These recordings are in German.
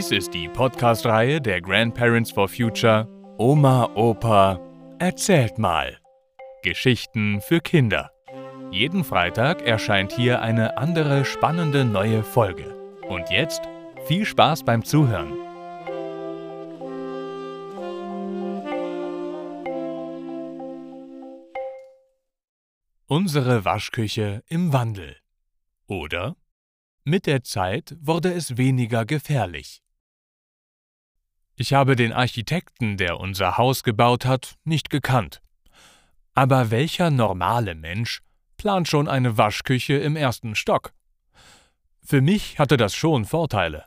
Dies ist die Podcast-Reihe der Grandparents for Future Oma, Opa, erzählt mal. Geschichten für Kinder. Jeden Freitag erscheint hier eine andere spannende neue Folge. Und jetzt viel Spaß beim Zuhören. Unsere Waschküche im Wandel. Oder mit der Zeit wurde es weniger gefährlich. Ich habe den Architekten, der unser Haus gebaut hat, nicht gekannt. Aber welcher normale Mensch plant schon eine Waschküche im ersten Stock? Für mich hatte das schon Vorteile.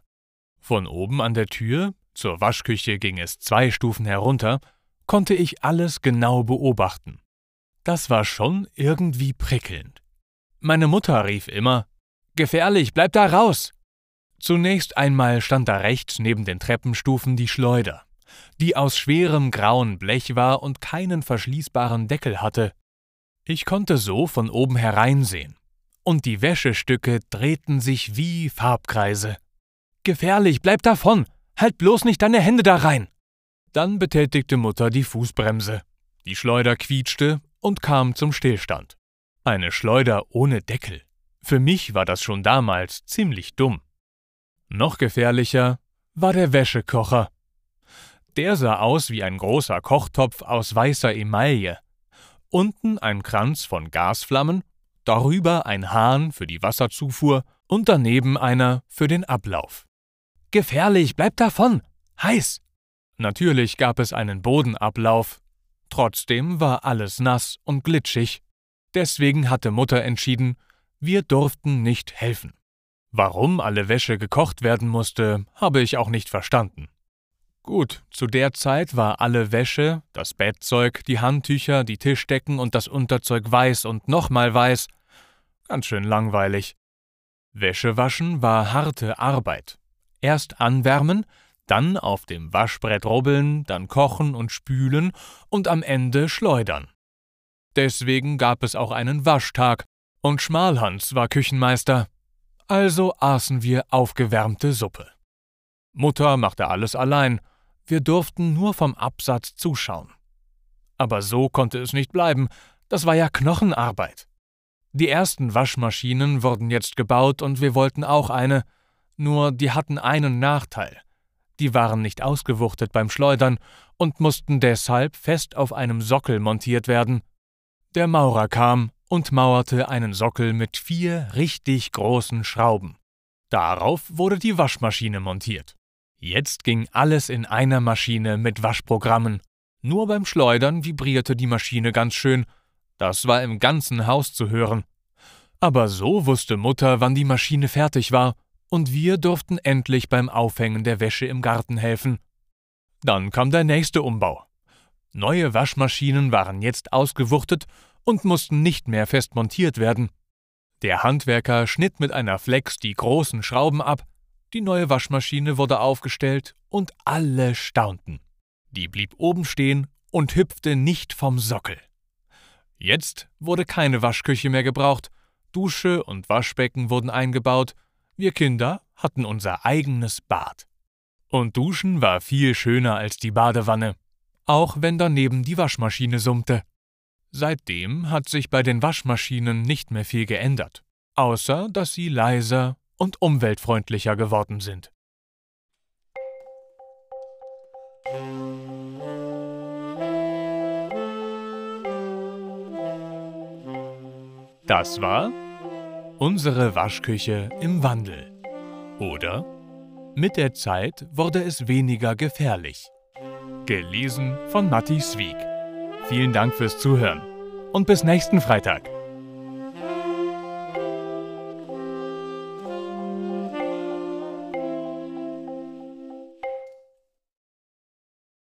Von oben an der Tür, zur Waschküche ging es zwei Stufen herunter, konnte ich alles genau beobachten. Das war schon irgendwie prickelnd. Meine Mutter rief immer Gefährlich, bleib da raus! Zunächst einmal stand da rechts neben den Treppenstufen die Schleuder, die aus schwerem grauen Blech war und keinen verschließbaren Deckel hatte. Ich konnte so von oben hereinsehen, und die Wäschestücke drehten sich wie Farbkreise. Gefährlich, bleib davon! Halt bloß nicht deine Hände da rein! Dann betätigte Mutter die Fußbremse. Die Schleuder quietschte und kam zum Stillstand. Eine Schleuder ohne Deckel. Für mich war das schon damals ziemlich dumm. Noch gefährlicher war der Wäschekocher. Der sah aus wie ein großer Kochtopf aus weißer Emaille. Unten ein Kranz von Gasflammen, darüber ein Hahn für die Wasserzufuhr und daneben einer für den Ablauf. Gefährlich, bleib davon! Heiß! Natürlich gab es einen Bodenablauf. Trotzdem war alles nass und glitschig. Deswegen hatte Mutter entschieden, wir durften nicht helfen. Warum alle Wäsche gekocht werden musste, habe ich auch nicht verstanden. Gut, zu der Zeit war alle Wäsche, das Bettzeug, die Handtücher, die Tischdecken und das Unterzeug weiß und nochmal weiß. Ganz schön langweilig. Wäsche waschen war harte Arbeit. Erst anwärmen, dann auf dem Waschbrett rubbeln, dann kochen und spülen und am Ende schleudern. Deswegen gab es auch einen Waschtag, und Schmalhans war Küchenmeister, also aßen wir aufgewärmte Suppe. Mutter machte alles allein, wir durften nur vom Absatz zuschauen. Aber so konnte es nicht bleiben, das war ja Knochenarbeit. Die ersten Waschmaschinen wurden jetzt gebaut und wir wollten auch eine, nur die hatten einen Nachteil. Die waren nicht ausgewuchtet beim Schleudern und mussten deshalb fest auf einem Sockel montiert werden. Der Maurer kam und mauerte einen Sockel mit vier richtig großen Schrauben. Darauf wurde die Waschmaschine montiert. Jetzt ging alles in einer Maschine mit Waschprogrammen. Nur beim Schleudern vibrierte die Maschine ganz schön. Das war im ganzen Haus zu hören. Aber so wusste Mutter, wann die Maschine fertig war, und wir durften endlich beim Aufhängen der Wäsche im Garten helfen. Dann kam der nächste Umbau. Neue Waschmaschinen waren jetzt ausgewuchtet und mussten nicht mehr fest montiert werden. Der Handwerker schnitt mit einer Flex die großen Schrauben ab, die neue Waschmaschine wurde aufgestellt und alle staunten. Die blieb oben stehen und hüpfte nicht vom Sockel. Jetzt wurde keine Waschküche mehr gebraucht, Dusche und Waschbecken wurden eingebaut, wir Kinder hatten unser eigenes Bad. Und Duschen war viel schöner als die Badewanne, auch wenn daneben die Waschmaschine summte. Seitdem hat sich bei den Waschmaschinen nicht mehr viel geändert, außer dass sie leiser und umweltfreundlicher geworden sind. Das war unsere Waschküche im Wandel. Oder mit der Zeit wurde es weniger gefährlich. Gelesen von Matti Swieg. Vielen Dank fürs Zuhören und bis nächsten Freitag.